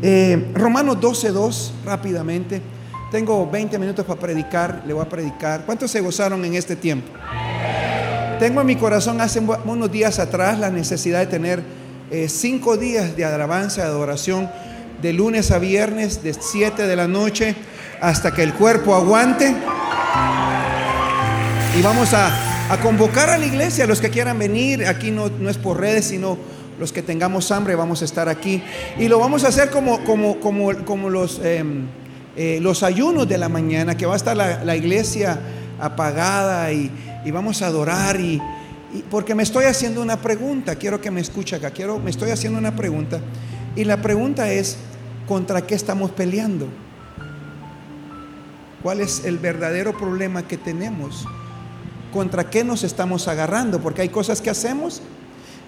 Eh, Romanos 12.2, rápidamente. Tengo 20 minutos para predicar, le voy a predicar. ¿Cuántos se gozaron en este tiempo? Tengo en mi corazón hace unos días atrás la necesidad de tener eh, cinco días de alabanza, de adoración, de lunes a viernes, de 7 de la noche hasta que el cuerpo aguante. Y vamos a, convocar a la iglesia, a los que quieran venir. Aquí no, no, es por redes, sino los que tengamos hambre, vamos a estar aquí. Y lo vamos a hacer como, como, como, como los... Em, eh, los ayunos de la mañana, que va a estar la, iglesia apagada y, vamos a adorar y, porque me estoy haciendo una pregunta, quiero que me escuche acá, quiero, me estoy haciendo una pregunta y la pregunta es, ¿contra qué estamos peleando? ¿Cuál es el verdadero problema que tenemos? ¿Contra qué nos estamos agarrando? Porque hay cosas que hacemos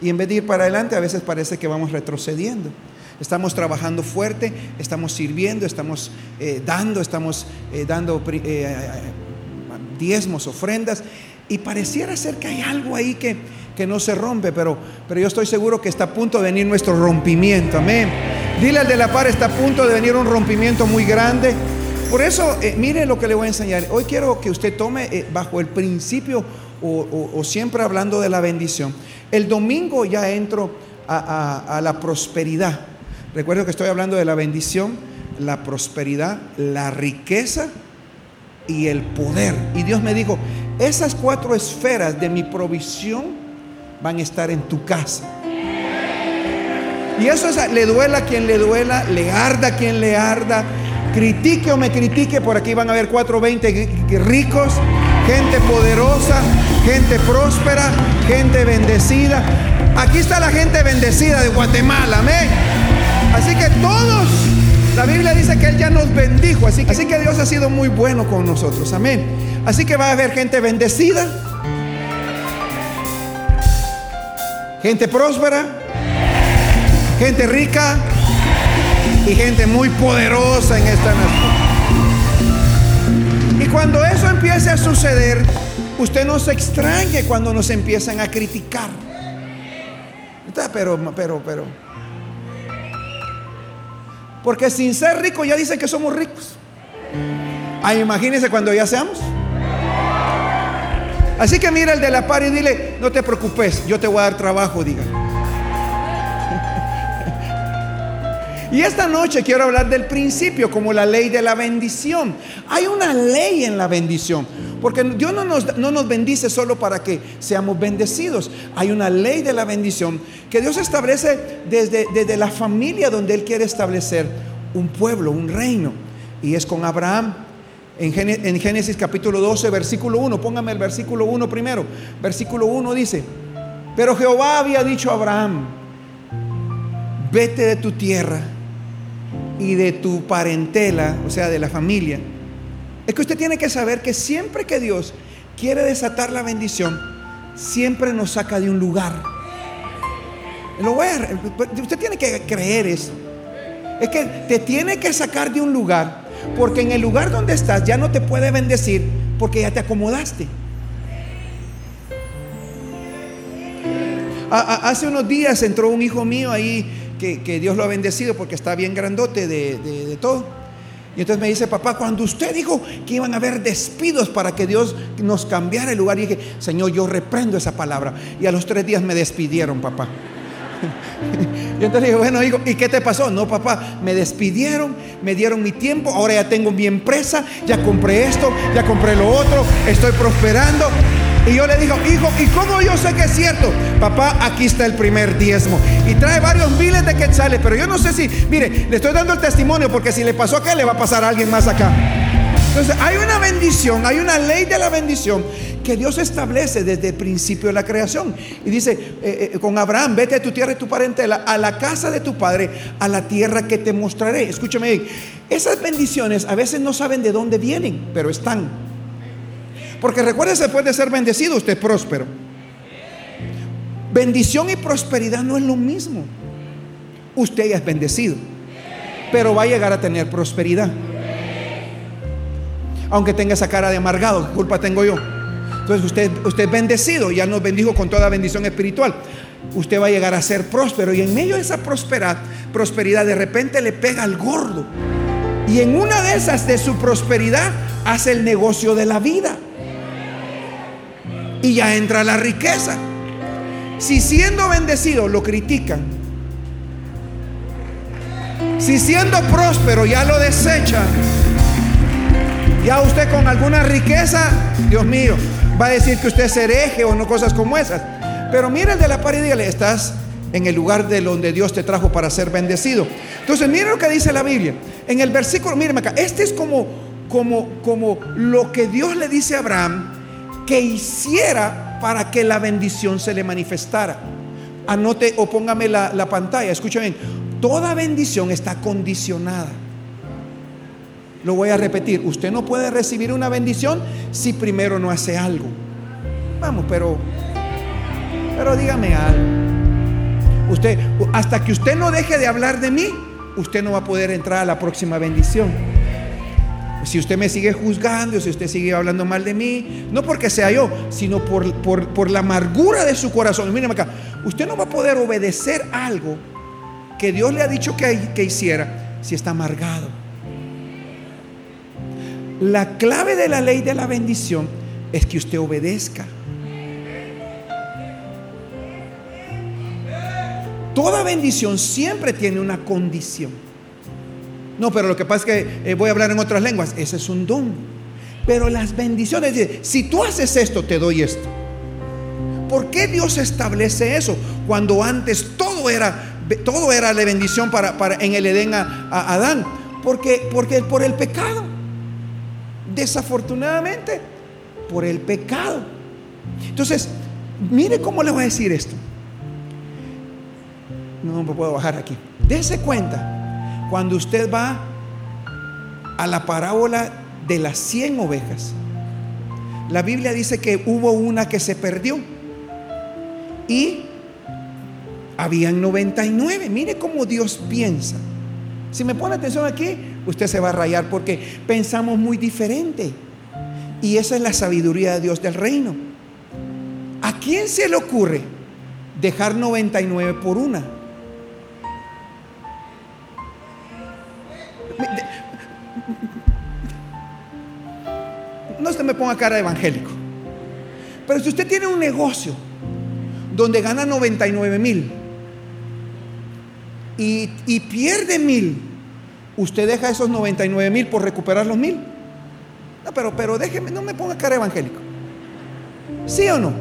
y en vez de ir para adelante a veces parece que vamos retrocediendo. Estamos trabajando fuerte, estamos sirviendo, estamos eh, dando, estamos eh, dando eh, diezmos, ofrendas. Y pareciera ser que hay algo ahí que, que no se rompe, pero, pero yo estoy seguro que está a punto de venir nuestro rompimiento. Amén. Dile al de la par, está a punto de venir un rompimiento muy grande. Por eso, mire lo que le voy a enseñar. Hoy quiero que usted tome bajo el principio o, siempre hablando de la bendición. El domingo ya entro a la prosperidad. Recuerdo que estoy hablando de la bendición, la prosperidad, la riqueza y el poder. Y Dios me dijo, esas cuatro esferas de mi provisión van a estar en tu casa. Y eso es, le duela a quien le duela, le arda a quien le arda, critique o me critique, por aquí van a haber 420 ricos, gente poderosa, gente próspera, gente bendecida. Aquí está la gente bendecida de Guatemala, amén. Así que todos, la Biblia dice que Él ya nos bendijo. Así que, Dios ha sido muy bueno con nosotros. Amén. Así que va a haber gente bendecida, gente próspera, gente rica y gente muy poderosa en esta nación. Cuando eso empiece a suceder, usted no se extrañe cuando nos empiezan a criticar. Pero, pero, pero. Porque sin ser rico ya dicen que somos ricos. Ay, imagínense cuando ya seamos. Así que mira el de la par y dile, no te preocupes, yo te voy a dar trabajo, diga. Y esta noche quiero hablar del principio como la ley de la bendición. Hay una ley en la bendición. Porque Dios no nos, no nos, bendice solo para que seamos bendecidos. Hay una ley de la bendición que Dios establece desde, desde la familia donde Él quiere establecer un pueblo, un reino. Y es con Abraham. En Génesis, capítulo 12, versículo 1, póngame el versículo 1 primero. Versículo 1 dice, pero Jehová había dicho a Abraham, vete de tu tierra y de tu parentela, o sea, de la familia. Es que usted tiene que saber que siempre que Dios quiere desatar la bendición, siempre nos saca de un lugar. Lo usted tiene que creer eso. Es que te tiene que sacar de un lugar, porque en el lugar donde estás ya no te puede bendecir, porque ya te acomodaste. hace unos días entró un hijo mío ahí que, Dios lo ha bendecido porque está bien grandote de, todo. Y entonces me dice, papá, cuando usted dijo que iban a haber despidos para que Dios nos cambiara el lugar, y dije, Señor, yo reprendo esa palabra. Y a los tres días me despidieron, papá. y entonces dije, bueno, hijo, ¿y qué te pasó? No, papá, me despidieron, me dieron mi tiempo, ahora ya tengo mi empresa, ya compré esto, ya compré lo otro, estoy prosperando. Y yo le digo, hijo, ¿y cómo yo sé que es cierto? Papá, aquí está el primer diezmo. Y trae varios miles de quetzales, pero yo no sé si, mire, le estoy dando el testimonio porque si le pasó acá, le va a pasar a alguien más acá. Entonces, hay una bendición, hay una ley de la bendición que Dios establece desde el principio de la creación. Y dice, eh, eh, con Abraham, vete de tu tierra y tu parentela a la casa de tu padre, a la tierra que te mostraré. Escúchame, esas bendiciones a veces no saben de dónde vienen, pero están. Porque recuérdese, después de ser bendecido, usted es próspero. Bendición y prosperidad no es lo mismo. Usted ya es bendecido, pero va a llegar a tener prosperidad. Aunque tenga esa cara de amargado, ¿qué culpa tengo yo? Entonces usted, usted es bendecido, ya nos bendijo con toda bendición espiritual. usted va a llegar a ser próspero. Y en medio de esa prosperidad, prosperidad de repente le pega al gordo. Y en una de esas de su prosperidad hace el negocio de la vida. Y ya entra la riqueza. Si siendo bendecido lo critican, si siendo próspero ya lo desechan, ya usted con alguna riqueza, Dios mío, va a decir que usted es hereje o no cosas como esas. Pero mire el de la pared y dígale, estás en el lugar de donde Dios te trajo para ser bendecido. Entonces, mire lo que dice la Biblia. En el versículo, míreme acá, este es como, como, como lo que Dios le dice a Abraham que hiciera para que la bendición se le manifestara. Anote o póngame la, la pantalla, escucha bien, toda bendición está condicionada. Lo voy a repetir, usted no puede recibir una bendición si primero no hace algo. Vamos, pero pero dígame algo. Usted hasta que usted no deje de hablar de mí, usted no va a poder entrar a la próxima bendición. Si usted me sigue juzgando, si usted sigue hablando mal de mí, no porque sea yo, sino por, por, la amargura de su corazón. Mírame acá, usted no va a poder obedecer algo que Dios le ha dicho que, que hiciera si está amargado. La clave de la ley de la bendición es que usted obedezca. Toda bendición siempre tiene una condición. No, pero lo que pasa es que eh, voy a hablar en otras lenguas. Ese es un don. Pero las bendiciones, si tú haces esto, te doy esto. ¿Por qué Dios establece eso? Cuando antes todo era, todo era de bendición para, en el Edén a, a Adán. Porque, porque por el pecado. Desafortunadamente, por el pecado. Entonces, mire cómo le voy a decir esto. No me puedo bajar aquí. Dese cuenta, cuando usted va a la parábola de las 100 ovejas, la Biblia dice que hubo una que se perdió y habían 99. Mire cómo Dios piensa. Si me pone atención aquí, usted se va a rayar porque pensamos muy diferente. Y esa es la sabiduría de Dios del reino. ¿A quién se le ocurre dejar 99 por una? No se me ponga cara evangélico. Pero si usted tiene un negocio donde gana 99 mil y, pierde mil, usted deja esos 99 mil por recuperar los mil. No, pero, pero déjeme, no me ponga cara evangélico. ¿Sí o no?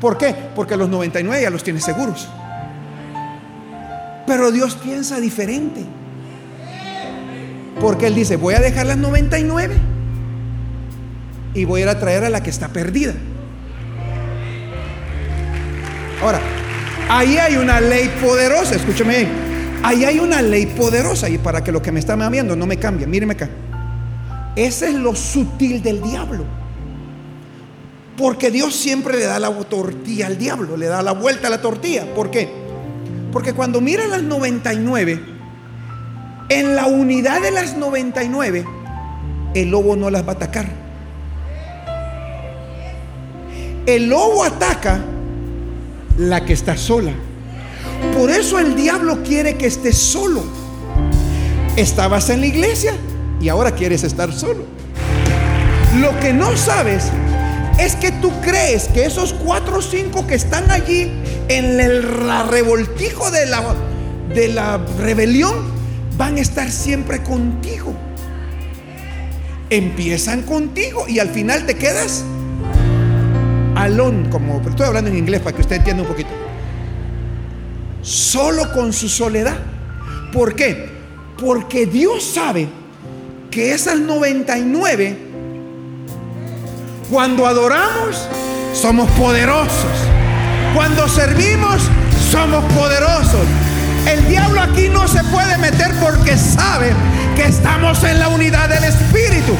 ¿Por qué? Porque los 99 ya los tiene seguros. Pero Dios piensa diferente. Porque Él dice, voy a dejar las 99 y voy a ir a traer a la que está perdida. Ahora, ahí hay una ley poderosa, escúcheme bien. Ahí hay una ley poderosa y para que lo que me está viendo no me cambie, míreme acá. Ese es lo sutil del diablo. Porque Dios siempre le da la tortilla al diablo, le da la vuelta a la tortilla. ¿Por qué? Porque cuando mira las 99, en la unidad de las 99, el lobo no las va a atacar. El lobo ataca la que está sola. Por eso el diablo quiere que estés solo. Estabas en la iglesia y ahora quieres estar solo. Lo que no sabes es que tú crees que esos cuatro o cinco que están allí en el revoltijo de la, de la rebelión van a estar siempre contigo. Empiezan contigo y al final te quedas alone, como estoy hablando en inglés para que usted entienda un poquito. Solo con su soledad. ¿Por qué? Porque Dios sabe que esas 99 cuando adoramos, somos poderosos. Cuando servimos, somos poderosos. El diablo aquí no se puede meter porque sabe que estamos en la unidad del Espíritu.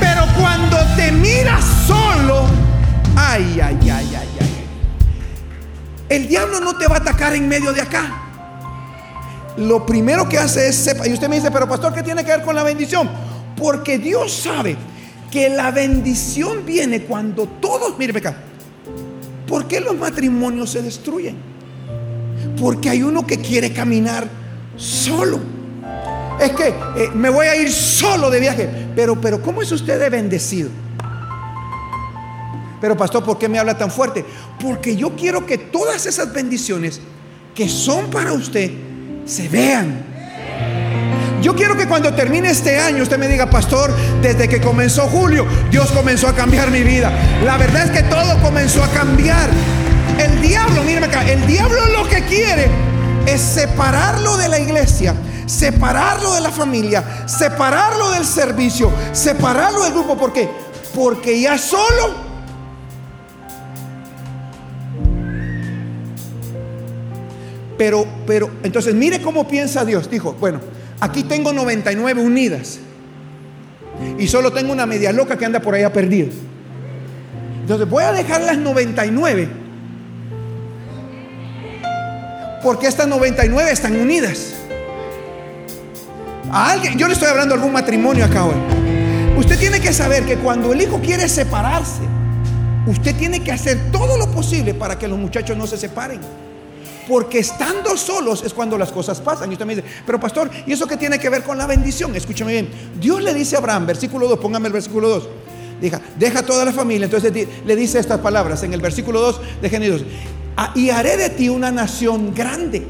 Pero cuando te miras solo, ay, ay, ay, ay, ay. El diablo no te va a atacar en medio de acá. Lo primero que hace es sepa. Y usted me dice, pero pastor, ¿qué tiene que ver con la bendición? Porque Dios sabe que la bendición viene cuando todos, mire acá, ¿Por qué los matrimonios se destruyen? Porque hay uno que quiere caminar solo. Es que eh, me voy a ir solo de viaje. Pero, pero, ¿cómo es usted de bendecido? Pero pastor, ¿por qué me habla tan fuerte? Porque yo quiero que todas esas bendiciones que son para usted se vean. Yo quiero que cuando termine este año usted me diga, pastor, desde que comenzó julio, Dios comenzó a cambiar mi vida. La verdad es que todo comenzó a cambiar. El diablo, mírame acá, el diablo lo que quiere es separarlo de la iglesia, separarlo de la familia, separarlo del servicio, separarlo del grupo. ¿Por qué? Porque ya solo Pero, pero, entonces mire cómo piensa Dios. Dijo, bueno, aquí tengo 99 unidas. Y solo tengo una media loca que anda por allá perdida. Entonces voy a dejar las 99. Porque estas 99 están unidas. A alguien, yo le estoy hablando de algún matrimonio acá hoy. Usted tiene que saber que cuando el hijo quiere separarse, usted tiene que hacer todo lo posible para que los muchachos no se separen. Porque estando solos es cuando las cosas pasan. Y usted me dice, pero pastor, ¿y eso qué tiene que ver con la bendición? Escúchame bien. Dios le dice a Abraham, versículo 2, póngame el versículo 2. Deja, deja toda la familia. Entonces le dice estas palabras en el versículo 2 de Génesis. Ah, y haré de ti una nación grande.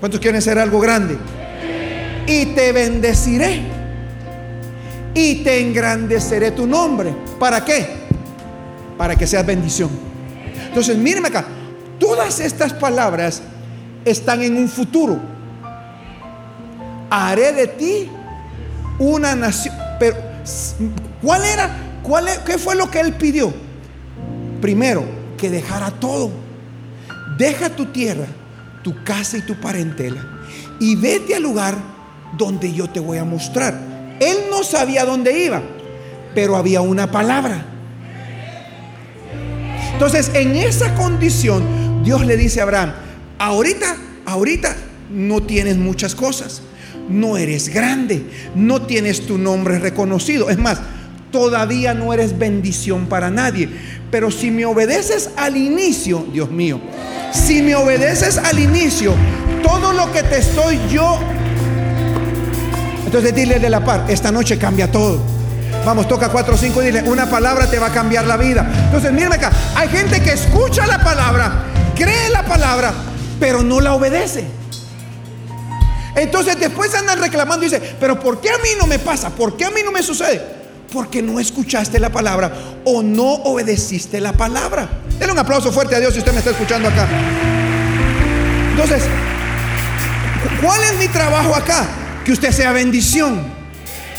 ¿Cuántos quieren ser algo grande? Y te bendeciré. Y te engrandeceré tu nombre. ¿Para qué? Para que seas bendición. Entonces, mírenme acá. Todas estas palabras están en un futuro. Haré de ti una nación. Pero, ¿cuál era? ¿Cuál, e-, ¿Qué fue lo que él pidió? Primero, que dejara todo. Deja tu tierra, tu casa y tu parentela. Y vete al lugar donde yo te voy a mostrar. Él no sabía dónde iba, pero había una palabra. Entonces, en esa condición, Dios le dice a Abraham, ahorita, ahorita no tienes muchas cosas, no eres grande, no tienes tu nombre reconocido. Es más, todavía no eres bendición para nadie. Pero si me obedeces al inicio, Dios mío, si me obedeces al inicio, todo lo que te estoy yo... Entonces dile de la par, esta noche cambia todo. Vamos, toca 4 o 5 y dile, una palabra te va a cambiar la vida. Entonces, mírame acá, hay gente que escucha la palabra cree la palabra, pero no la obedece. Entonces después andan reclamando y dice, pero ¿por qué a mí no me pasa? ¿Por qué a mí no me sucede? Porque no escuchaste la palabra o no obedeciste la palabra. Denle un aplauso fuerte a Dios si usted me está escuchando acá. Entonces, ¿cuál es mi trabajo acá? Que usted sea bendición.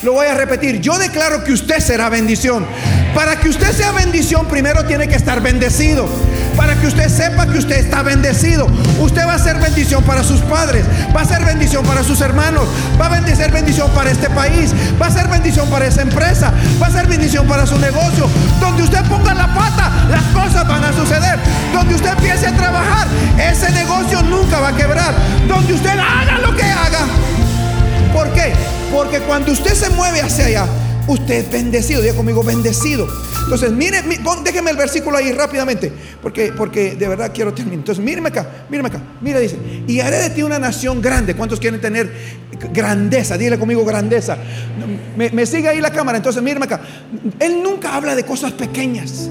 Lo voy a repetir, yo declaro que usted será bendición. Para que usted sea bendición, primero tiene que estar bendecido para que usted sepa que usted está bendecido. Usted va a ser bendición para sus padres, va a ser bendición para sus hermanos, va a ser bendición para este país, va a ser bendición para esa empresa, va a ser bendición para su negocio. Donde usted ponga la pata, las cosas van a suceder. Donde usted empiece a trabajar, ese negocio nunca va a quebrar. Donde usted haga lo que haga. ¿Por qué? Porque cuando usted se mueve hacia allá, usted es bendecido. Diga conmigo, bendecido. Entonces, mire, déjeme el versículo ahí rápidamente, porque, porque de verdad quiero terminar. Entonces, míreme acá, míreme acá. Mira, dice, y haré de ti una nación grande. ¿Cuántos quieren tener grandeza? Dile conmigo grandeza. Me, sigue ahí la cámara, entonces míreme acá. Él nunca habla de cosas pequeñas.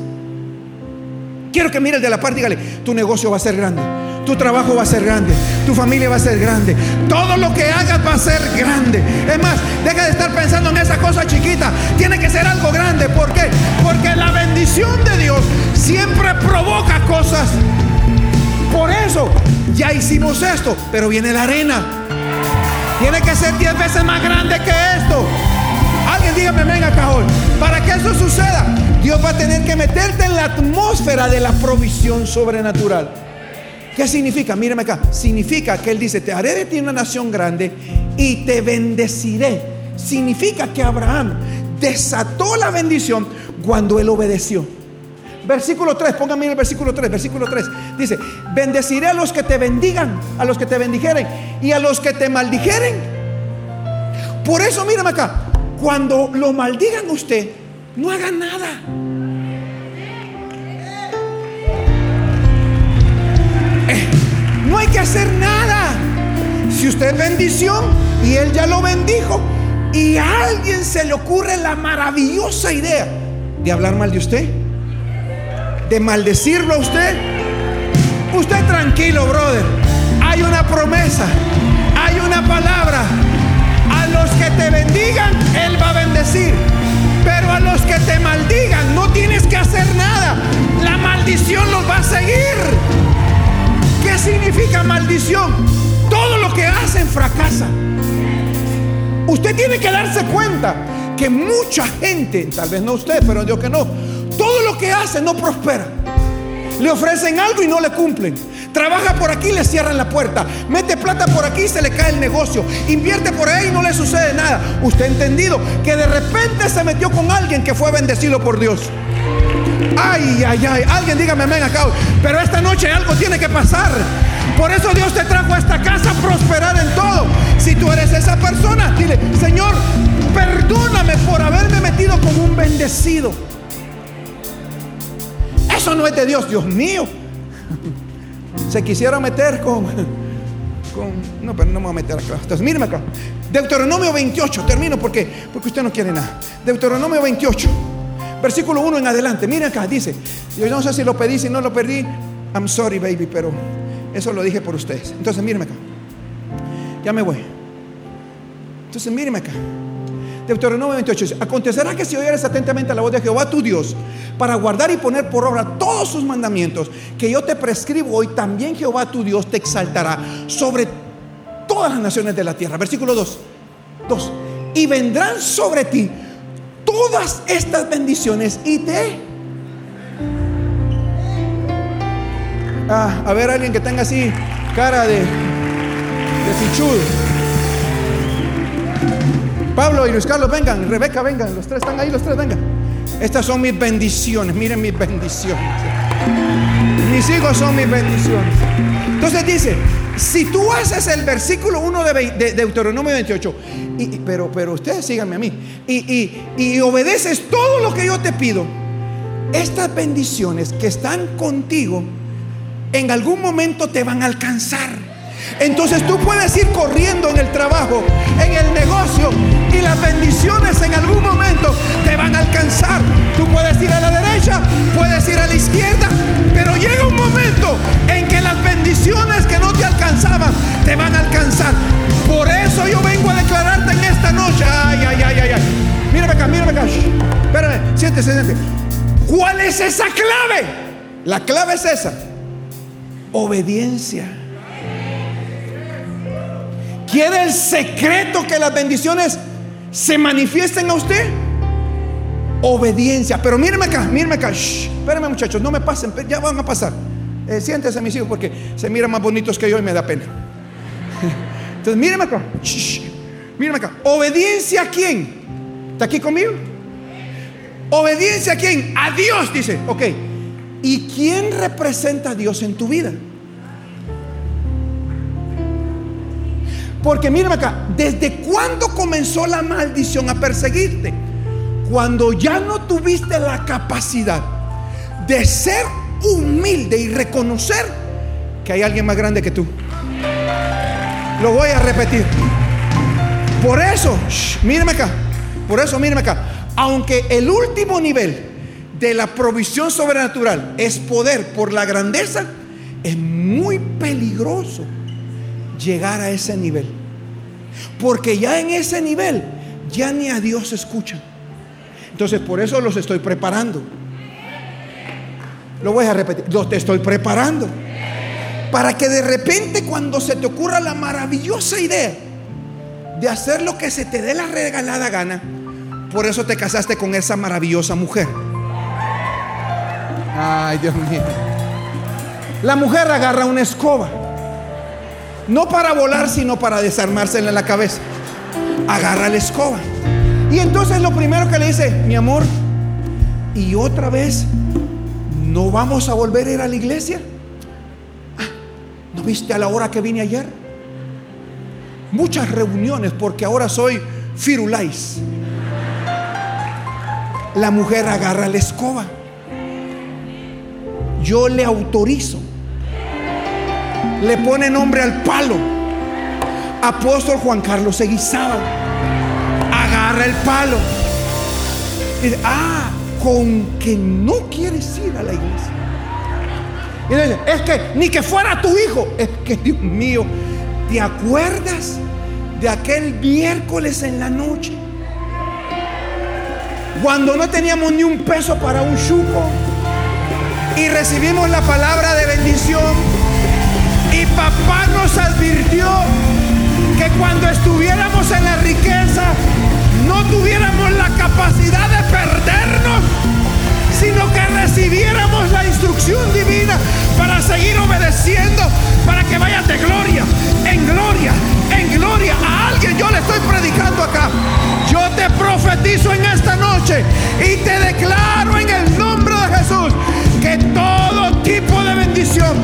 Quiero que mire el de la parte, dígale, tu negocio va a ser grande, tu trabajo va a ser grande, tu familia va a ser grande, todo lo que hagas va a ser grande. Es más, deja de estar pensando en esa cosa chiquita, tiene que ser algo grande. ¿Por qué? Porque la bendición de Dios siempre provoca cosas. Por eso, ya hicimos esto, pero viene la arena. Tiene que ser diez veces más grande que esto. Alguien dígame, venga, cajón. Para que eso suceda, Dios va a tener que meterte en la atmósfera de la provisión sobrenatural. ¿Qué significa? Mírame acá. Significa que Él dice, te haré de ti una nación grande y te bendeciré. Significa que Abraham desató la bendición cuando Él obedeció. Versículo 3, póngame el versículo 3, versículo 3. Dice, bendeciré a los que te bendigan, a los que te bendijeren y a los que te maldijeren. Por eso, mírame acá, cuando lo maldigan usted, no haga nada. Que hacer nada. Si usted es bendición y Él ya lo bendijo y a alguien se le ocurre la maravillosa idea de hablar mal de usted, de maldecirlo a usted, usted tranquilo, brother. Hay una promesa, hay una palabra. A los que te bendigan, Él va a bendecir. Pero a los que te maldigan, no tienes que hacer nada. La maldición los va a seguir. ¿Qué significa maldición? Todo lo que hacen fracasa. Usted tiene que darse cuenta que mucha gente, tal vez no usted, pero Dios que no, todo lo que hace no prospera. Le ofrecen algo y no le cumplen. Trabaja por aquí y le cierran la puerta. Mete plata por aquí y se le cae el negocio. Invierte por ahí y no le sucede nada. Usted ha entendido que de repente se metió con alguien que fue bendecido por Dios. Ay, ay, ay. Alguien dígame amén acá. Pero esta noche algo tiene que pasar. Por eso Dios te trajo a esta casa a prosperar en todo. Si tú eres esa persona, dile, Señor, perdóname por haberme metido con un bendecido. Eso no es de Dios, Dios mío. Se quisiera meter con, con no, pero no me voy a meter acá. Entonces, míreme acá. Deuteronomio 28, termino porque, porque usted no quiere nada. Deuteronomio 28, versículo 1 en adelante. Mire acá, dice, yo no sé si lo pedí, si no lo perdí. I'm sorry, baby, pero eso lo dije por ustedes. Entonces, míreme acá. Ya me voy. Entonces, míreme acá. Deuteronomio 28 dice, acontecerá que si oyeres atentamente a la voz de Jehová tu Dios, para guardar y poner por obra todos sus mandamientos que yo te prescribo hoy, también Jehová tu Dios te exaltará sobre todas las naciones de la tierra. Versículo 2. 2. Y vendrán sobre ti todas estas bendiciones y te... Ah, a ver, alguien que tenga así cara de, de. Pablo y Luis Carlos, vengan. Rebeca, vengan. Los tres están ahí, los tres, vengan. Estas son mis bendiciones. Miren mis bendiciones. Mis hijos son mis bendiciones. Entonces dice, si tú haces el versículo 1 de, Deuteronomio 28, y, pero, pero ustedes síganme a mí, y, y obedeces todo lo que yo te pido, estas bendiciones que están contigo, en algún momento te van a alcanzar. Entonces tú puedes ir corriendo en el trabajo, en el negocio y las bendiciones en algún momento te van a alcanzar. Tú puedes ir a la derecha, puedes ir a la izquierda, pero llega un momento en que las bendiciones que no te alcanzaban te van a alcanzar. Por eso yo vengo a declararte en esta noche. Ay, ay, ay, ay, ay. Mírame acá, mírame acá. Espérame, siéntese, siéntese. ¿Cuál es esa clave? La clave es esa. Obediencia. ¿Quiere el secreto que las bendiciones se manifiesten a usted? Obediencia. Pero míreme acá, míreme acá. espérenme muchachos, no me pasen, ya van a pasar. Eh, siéntese mis hijos porque se miran más bonitos que yo y me da pena. Entonces míreme acá. míreme acá. ¿Obediencia a quién? ¿Está aquí conmigo? ¿Obediencia a quién? A Dios, dice. Ok. ¿Y quién representa a Dios en tu vida? Porque mírame acá, ¿desde cuándo comenzó la maldición a perseguirte? Cuando ya no tuviste la capacidad de ser humilde y reconocer que hay alguien más grande que tú. Lo voy a repetir. Por eso, mírame acá, por eso mírame acá, aunque el último nivel de la provisión sobrenatural es poder por la grandeza, es muy peligroso llegar a ese nivel. Porque ya en ese nivel ya ni a Dios escuchan. Entonces por eso los estoy preparando. Lo voy a repetir, los te estoy preparando. Para que de repente cuando se te ocurra la maravillosa idea de hacer lo que se te dé la regalada gana, por eso te casaste con esa maravillosa mujer. Ay, Dios mío. La mujer agarra una escoba no para volar, sino para desarmársela en la cabeza. Agarra la escoba. Y entonces lo primero que le dice, mi amor, y otra vez, ¿no vamos a volver a ir a la iglesia? Ah, ¿No viste a la hora que vine ayer? Muchas reuniones porque ahora soy firulais. La mujer agarra la escoba. Yo le autorizo le pone nombre al palo. Apóstol Juan Carlos Seguizaba. Agarra el palo. Y dice, ah, con que no quieres ir a la iglesia. Y dice, es que ni que fuera tu hijo. Es que Dios mío, ¿te acuerdas de aquel miércoles en la noche? Cuando no teníamos ni un peso para un chupo y recibimos la palabra de bendición. Papá nos advirtió que cuando estuviéramos en la riqueza no tuviéramos la capacidad de perdernos, sino que recibiéramos la instrucción divina para seguir obedeciendo, para que vayas de gloria en gloria, en gloria. A alguien yo le estoy predicando acá. Yo te profetizo en esta noche y te declaro en el nombre de Jesús que todo tipo de bendición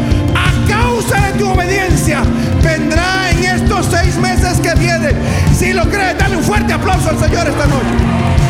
causa de tu obediencia vendrá en estos seis meses que vienen. Si lo crees, dale un fuerte aplauso al Señor esta noche.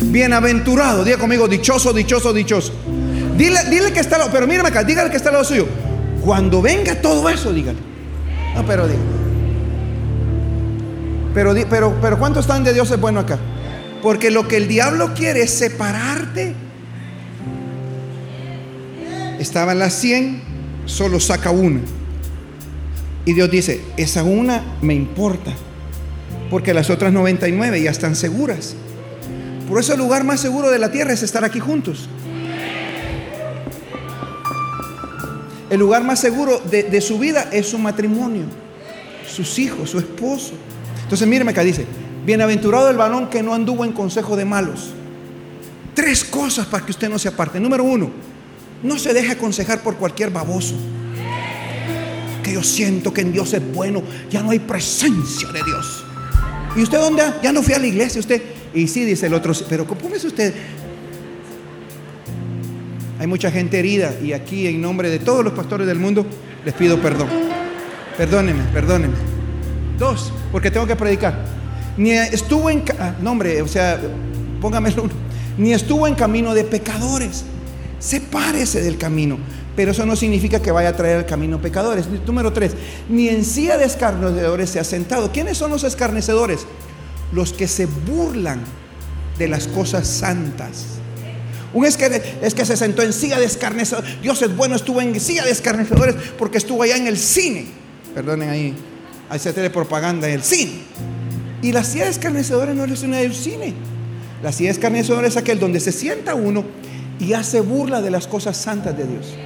Bienaventurado, diga conmigo, dichoso, dichoso, dichoso. Dile, dile que está, pero mírame acá, dígale que está al lado suyo. Cuando venga todo eso, dígale. No, pero diga. Pero, pero, pero ¿cuántos están de Dios es bueno acá? Porque lo que el diablo quiere es separarte. Estaban las 100, solo saca una. Y Dios dice, esa una me importa. Porque las otras 99 ya están seguras. Por eso el lugar más seguro de la tierra es estar aquí juntos. El lugar más seguro de, su vida es su matrimonio, sus hijos, su esposo. Entonces míreme acá, dice, bienaventurado el varón que no anduvo en consejo de malos. Tres cosas para que usted no se aparte. Número uno, no se deje aconsejar por cualquier baboso. Que yo siento que en Dios es bueno, ya no hay presencia de Dios. ¿Y usted dónde? Ya no fui a la iglesia, usted y sí, dice el otro, pero ¿cómo usted? Hay mucha gente herida y aquí en nombre de todos los pastores del mundo les pido perdón. Perdónenme, perdónenme. Dos, porque tengo que predicar. Ni estuvo en, ah, no hombre, o sea, póngamelo uno. Ni estuvo en camino de pecadores, Sepárese del camino. Pero eso no significa que vaya a traer al camino pecadores. Número tres, ni en silla de escarnecedores se ha sentado. ¿Quiénes son los escarnecedores? Los que se burlan de las cosas santas. Un es que, es que se sentó en silla de escarnecedores. Dios es bueno, estuvo en silla de escarnecedores porque estuvo allá en el cine. Perdonen ahí, hay de propaganda en el cine. Y la silla de escarnecedores no es una del cine. La silla de escarnecedores es aquel donde se sienta uno y hace burla de las cosas santas de Dios.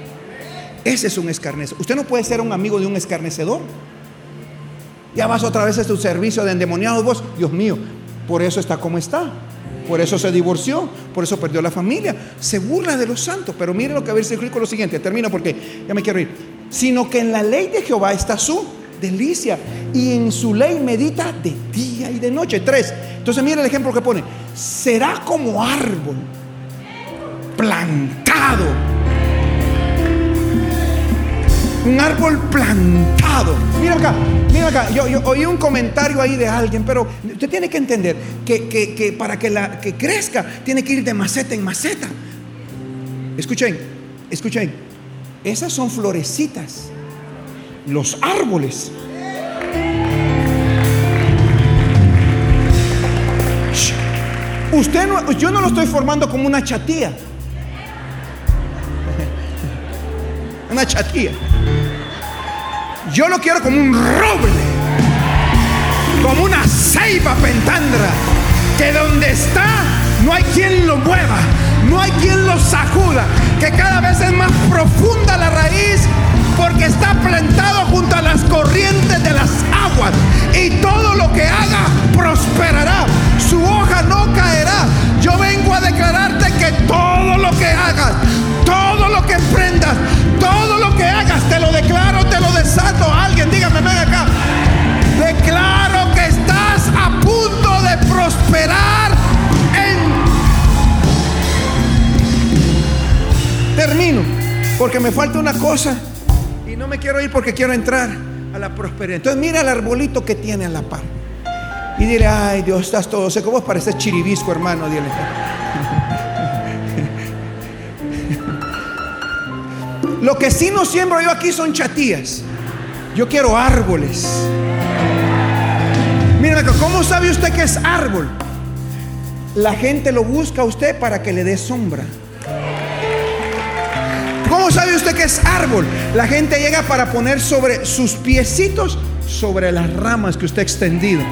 Ese es un escarnecedor. Usted no puede ser un amigo de un escarnecedor. Ya vas otra vez a tu servicio de endemoniados vos. Dios mío, por eso está como está. Por eso se divorció, por eso perdió la familia. Se burla de los santos. Pero mire lo que si con lo siguiente. Termino porque ya me quiero ir. Sino que en la ley de Jehová está su delicia. Y en su ley medita de día y de noche. Tres. Entonces mire el ejemplo que pone. Será como árbol plantado. Un árbol plantado. Mira acá, mira acá. Yo, oí un comentario ahí de alguien, pero usted tiene que entender que, para que, la, que crezca tiene que ir de maceta en maceta. Escuchen, escuchen. Esas son florecitas. Los árboles. Usted no, yo no lo estoy formando como una chatía. Una chatía. Yo lo quiero como un roble, como una ceiba pentandra, que donde está no hay quien lo mueva, no hay quien lo sacuda, que cada vez es más profunda la raíz porque está plantado junto a las corrientes de las aguas y todo lo que haga prosperará, su hoja no caerá. Yo vengo a declararte que todo lo que hagas, lo que emprendas, todo lo que hagas, te lo declaro, te lo desato. Alguien, dígame, ven acá. Declaro que estás a punto de prosperar en... Termino, porque me falta una cosa y no me quiero ir porque quiero entrar a la prosperidad. Entonces mira el arbolito que tiene a la par. Y dile, ay Dios, estás todo seco. Vos pareces chiribisco, hermano. Dile. Lo que sí no siembro yo aquí son chatías. Yo quiero árboles. Miren ¿cómo sabe usted que es árbol? La gente lo busca a usted para que le dé sombra. ¿Cómo sabe usted que es árbol? La gente llega para poner sobre sus piecitos sobre las ramas que usted ha extendido.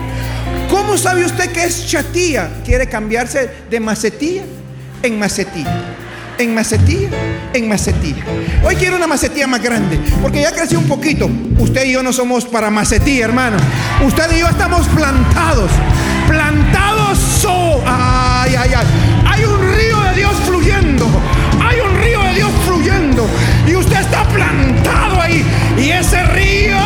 ¿Cómo sabe usted que es chatía? ¿Quiere cambiarse de macetilla en macetilla? En macetilla, en macetilla. Hoy quiero una macetilla más grande, porque ya creció un poquito. Usted y yo no somos para macetilla, hermano. Usted y yo estamos plantados, plantados. So, ay, ay, ay. Hay un río de Dios fluyendo. Hay un río de Dios fluyendo. Y usted está plantado ahí. Y ese río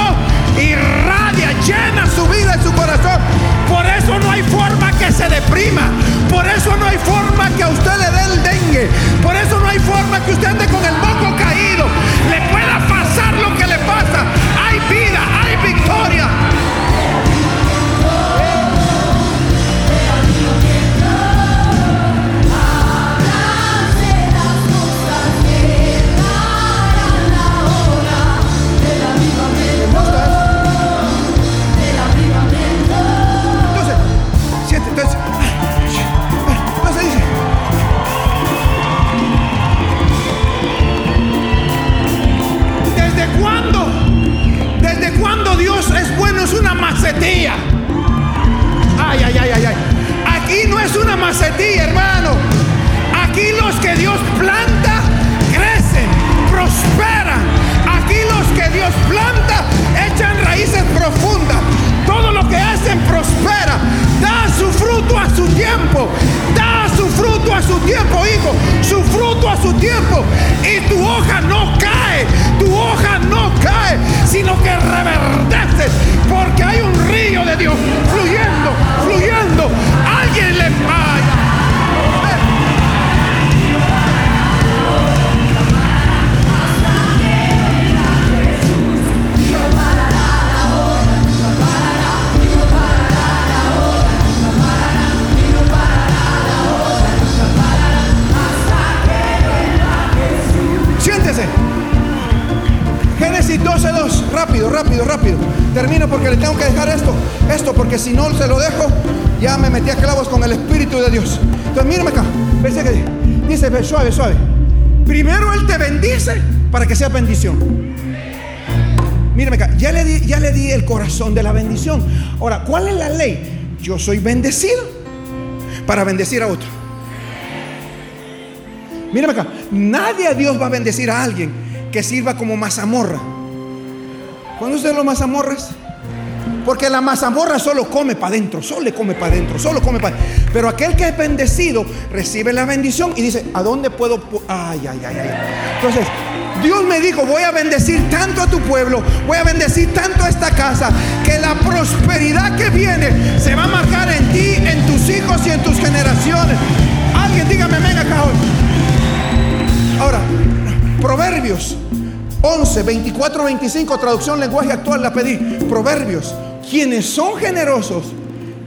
irradia, llena su vida y su corazón. Por eso no hay forma que se deprima. Por eso no hay forma que a usted le dé el Por eso no hay forma que usted ande con el moco caído. Le pueda pasar lo que le pasa. Hay vida, hay victoria. Termino porque le tengo que dejar esto, esto, porque si no se lo dejo, ya me metí a clavos con el Espíritu de Dios. Entonces, mírame acá, dice, suave, suave. Primero Él te bendice para que sea bendición. Mírame acá, ya le, di, ya le di el corazón de la bendición. Ahora, ¿cuál es la ley? Yo soy bendecido para bendecir a otro. Mírame acá, nadie a Dios va a bendecir a alguien que sirva como mazamorra. ¿Cuándo usted lo mazamorras? Porque la mazamorra solo come para adentro, solo le come para adentro, solo come para Pero aquel que es bendecido recibe la bendición y dice, ¿a dónde puedo? Ay, ay, ay, ay. Entonces, Dios me dijo, voy a bendecir tanto a tu pueblo, voy a bendecir tanto a esta casa, que la prosperidad que viene se va a marcar en ti, en tus hijos y en tus generaciones. Alguien dígame, venga acá hoy. Ahora, Proverbios 11, 24, 25, traducción lenguaje actual, la pedí. Proverbios, quienes son generosos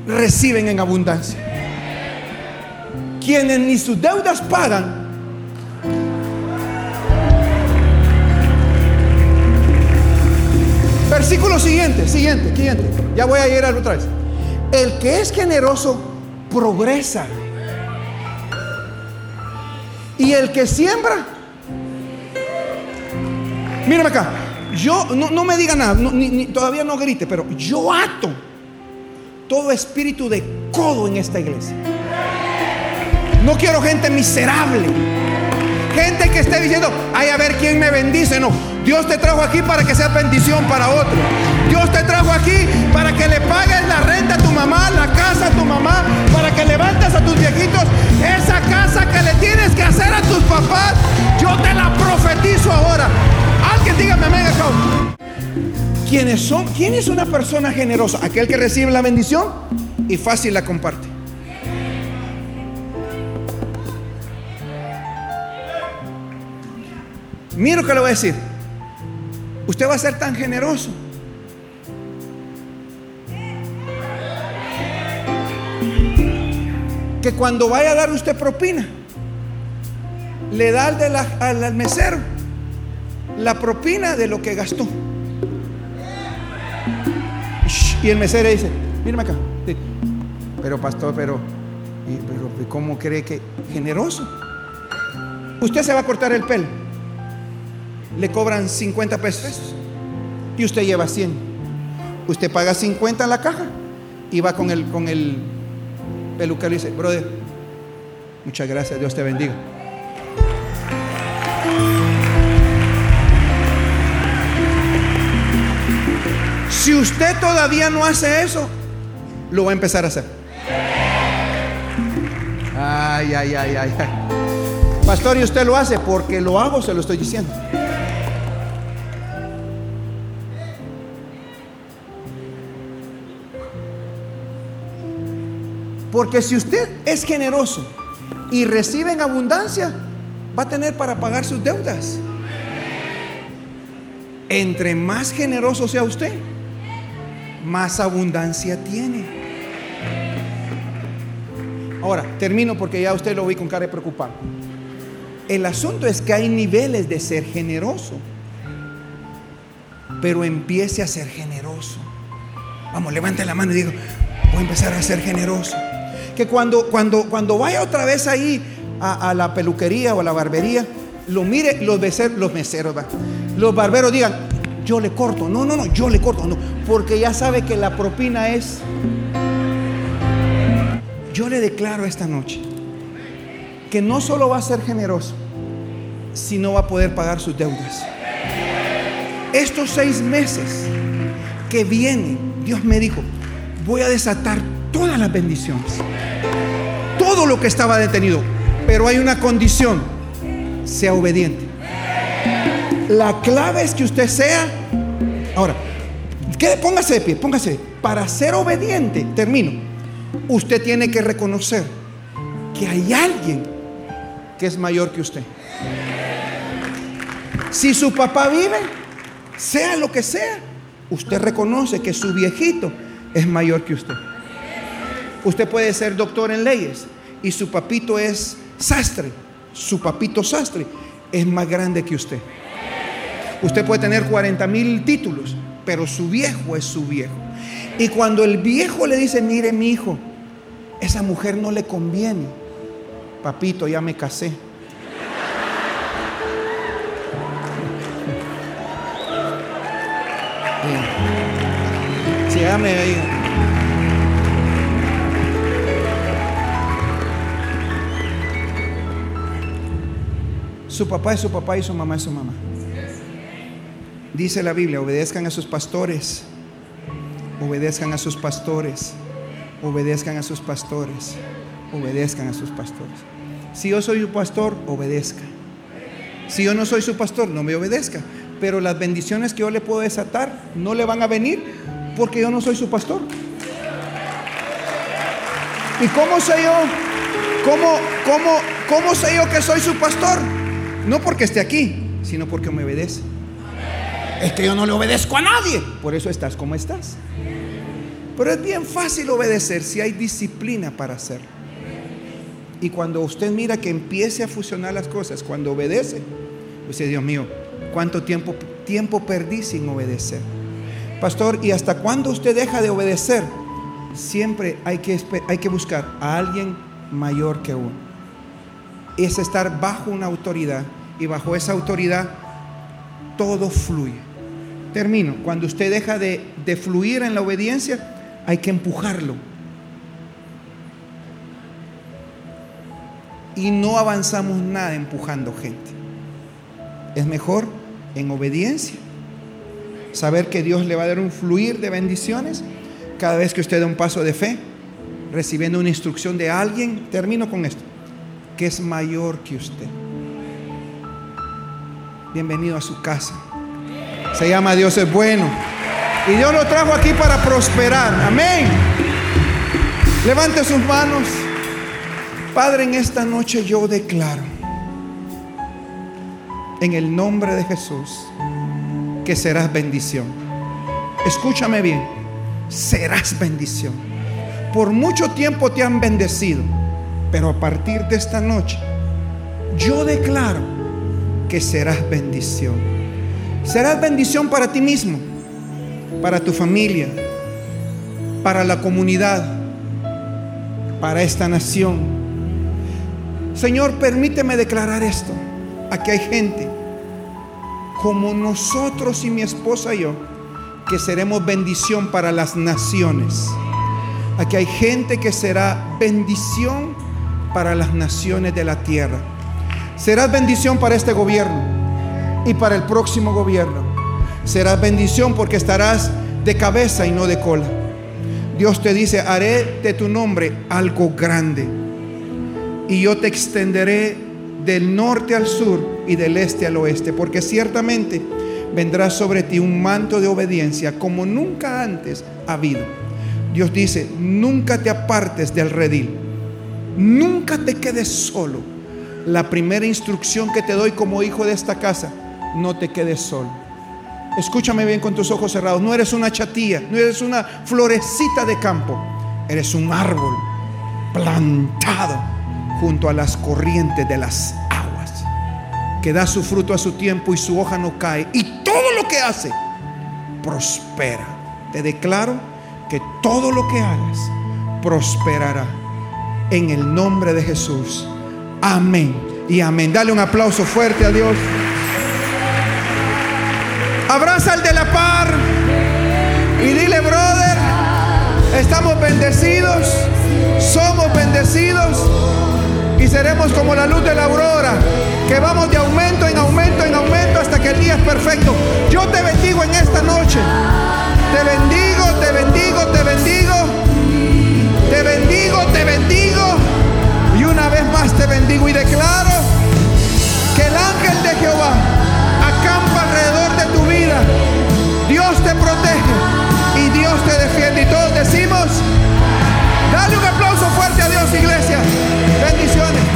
reciben en abundancia. Quienes ni sus deudas pagan, Versículo siguiente, siguiente, siguiente. Ya voy a ir a otra vez. El que es generoso progresa. Y el que siembra Mírame acá. Yo, no, me diga nada, todavía no grite, pero yo ato todo espíritu de codo en esta iglesia. No quiero gente miserable. Gente que esté diciendo, ay, a ver quién me bendice. No, Dios te trajo aquí para que sea bendición para otro. Dios te trajo aquí para que le pagues la renta a tu mamá, la casa a tu mamá, para que levantes a tus viejitos. Esa casa que le tienes que hacer a tus papás, yo te la profetizo ahora. Dígame amén ¿Quiénes son? ¿Quién es una persona generosa? Aquel que recibe la bendición y fácil la comparte. Mira lo que le voy a decir. Usted va a ser tan generoso. Que cuando vaya a dar usted propina, le da al mesero la propina de lo que gastó. Y el mesero dice, mírame acá. Pero pastor, pero, pero ¿cómo cree que generoso? Usted se va a cortar el pelo. Le cobran 50 pesos. Y usted lleva 100. Usted paga 50 en la caja y va con el, con el peluquero y dice, brother, muchas gracias, Dios te bendiga. Si usted todavía no hace eso, lo va a empezar a hacer. Ay, ay, ay, ay, ay. Pastor, y usted lo hace porque lo hago, se lo estoy diciendo. Porque si usted es generoso y recibe en abundancia, va a tener para pagar sus deudas. Entre más generoso sea usted, más abundancia tiene. Ahora, termino porque ya usted lo vi con cara de. El asunto es que hay niveles de ser generoso, pero empiece a ser generoso. Vamos, levante la mano y digo, voy a empezar a ser generoso. Que cuando, cuando, cuando vaya otra vez ahí a, la peluquería o a la barbería, lo mire los, los meseros, los barberos digan, yo le corto. No, no, no, yo le corto. No, porque ya sabe que la propina es... Yo le declaro esta noche que no solo va a ser generoso, sino va a poder pagar sus deudas. Estos seis meses que vienen, Dios me dijo, voy a desatar todas las bendiciones. Todo lo que estaba detenido. Pero hay una condición, sea obediente. La clave es que usted sea. Ahora, ¿qué? póngase de pie, póngase. Para ser obediente, termino. Usted tiene que reconocer que hay alguien que es mayor que usted. Si su papá vive, sea lo que sea, usted reconoce que su viejito es mayor que usted. Usted puede ser doctor en leyes y su papito es sastre. Su papito sastre es más grande que usted. Usted puede tener 40 mil títulos, pero su viejo es su viejo. Y cuando el viejo le dice, mire mi hijo, esa mujer no le conviene. Papito, ya me casé. Sí, ya. Su papá es su papá y su mamá es su mamá. Dice la Biblia, obedezcan a sus pastores, obedezcan a sus pastores, obedezcan a sus pastores, obedezcan a sus pastores. Si yo soy un pastor, obedezca. Si yo no soy su pastor, no me obedezca. Pero las bendiciones que yo le puedo desatar no le van a venir porque yo no soy su pastor. ¿Y cómo sé yo? ¿Cómo, cómo, cómo sé yo que soy su pastor? No porque esté aquí, sino porque me obedece. Es que yo no le obedezco a nadie. Por eso estás como estás. Pero es bien fácil obedecer si hay disciplina para hacerlo. Y cuando usted mira que empiece a fusionar las cosas, cuando obedece, dice, Dios mío, ¿cuánto tiempo, tiempo perdí sin obedecer? Pastor, ¿y hasta cuándo usted deja de obedecer? Siempre hay que, hay que buscar a alguien mayor que uno. Es estar bajo una autoridad y bajo esa autoridad todo fluye. Termino. Cuando usted deja de, fluir en la obediencia, hay que empujarlo. Y no avanzamos nada empujando gente. Es mejor en obediencia. Saber que Dios le va a dar un fluir de bendiciones cada vez que usted da un paso de fe, recibiendo una instrucción de alguien. Termino con esto. Que es mayor que usted bienvenido a su casa. Se llama Dios es bueno. Y Dios lo trajo aquí para prosperar. Amén. Levante sus manos. Padre, en esta noche yo declaro, en el nombre de Jesús, que serás bendición. Escúchame bien, serás bendición. Por mucho tiempo te han bendecido, pero a partir de esta noche, yo declaro que serás bendición. Serás bendición para ti mismo, para tu familia, para la comunidad, para esta nación. Señor, permíteme declarar esto. Aquí hay gente como nosotros y mi esposa y yo, que seremos bendición para las naciones. Aquí hay gente que será bendición para las naciones de la tierra. Serás bendición para este gobierno y para el próximo gobierno. Serás bendición porque estarás de cabeza y no de cola. Dios te dice, haré de tu nombre algo grande. Y yo te extenderé del norte al sur y del este al oeste, porque ciertamente vendrá sobre ti un manto de obediencia como nunca antes ha habido. Dios dice, nunca te apartes del redil, nunca te quedes solo la primera instrucción que te doy como hijo de esta casa, no te quedes solo. Escúchame bien con tus ojos cerrados. No eres una chatía, no eres una florecita de campo. Eres un árbol plantado junto a las corrientes de las aguas, que da su fruto a su tiempo y su hoja no cae. Y todo lo que hace prospera. Te declaro que todo lo que hagas prosperará en el nombre de Jesús. Amén y amén. Dale un aplauso fuerte a Dios. Abraza al de la par y dile, brother, estamos bendecidos, somos bendecidos y seremos como la luz de la aurora, que vamos de aumento en aumento en aumento hasta que el día es perfecto. Yo te bendigo en esta noche. Te bendigo, te bendigo, te bendigo. Te bendigo, te bendigo. Y una vez más te bendigo y declaro Dios te protege y Dios te defiende. Y todos decimos, dale un aplauso fuerte a Dios, iglesia. Bendiciones.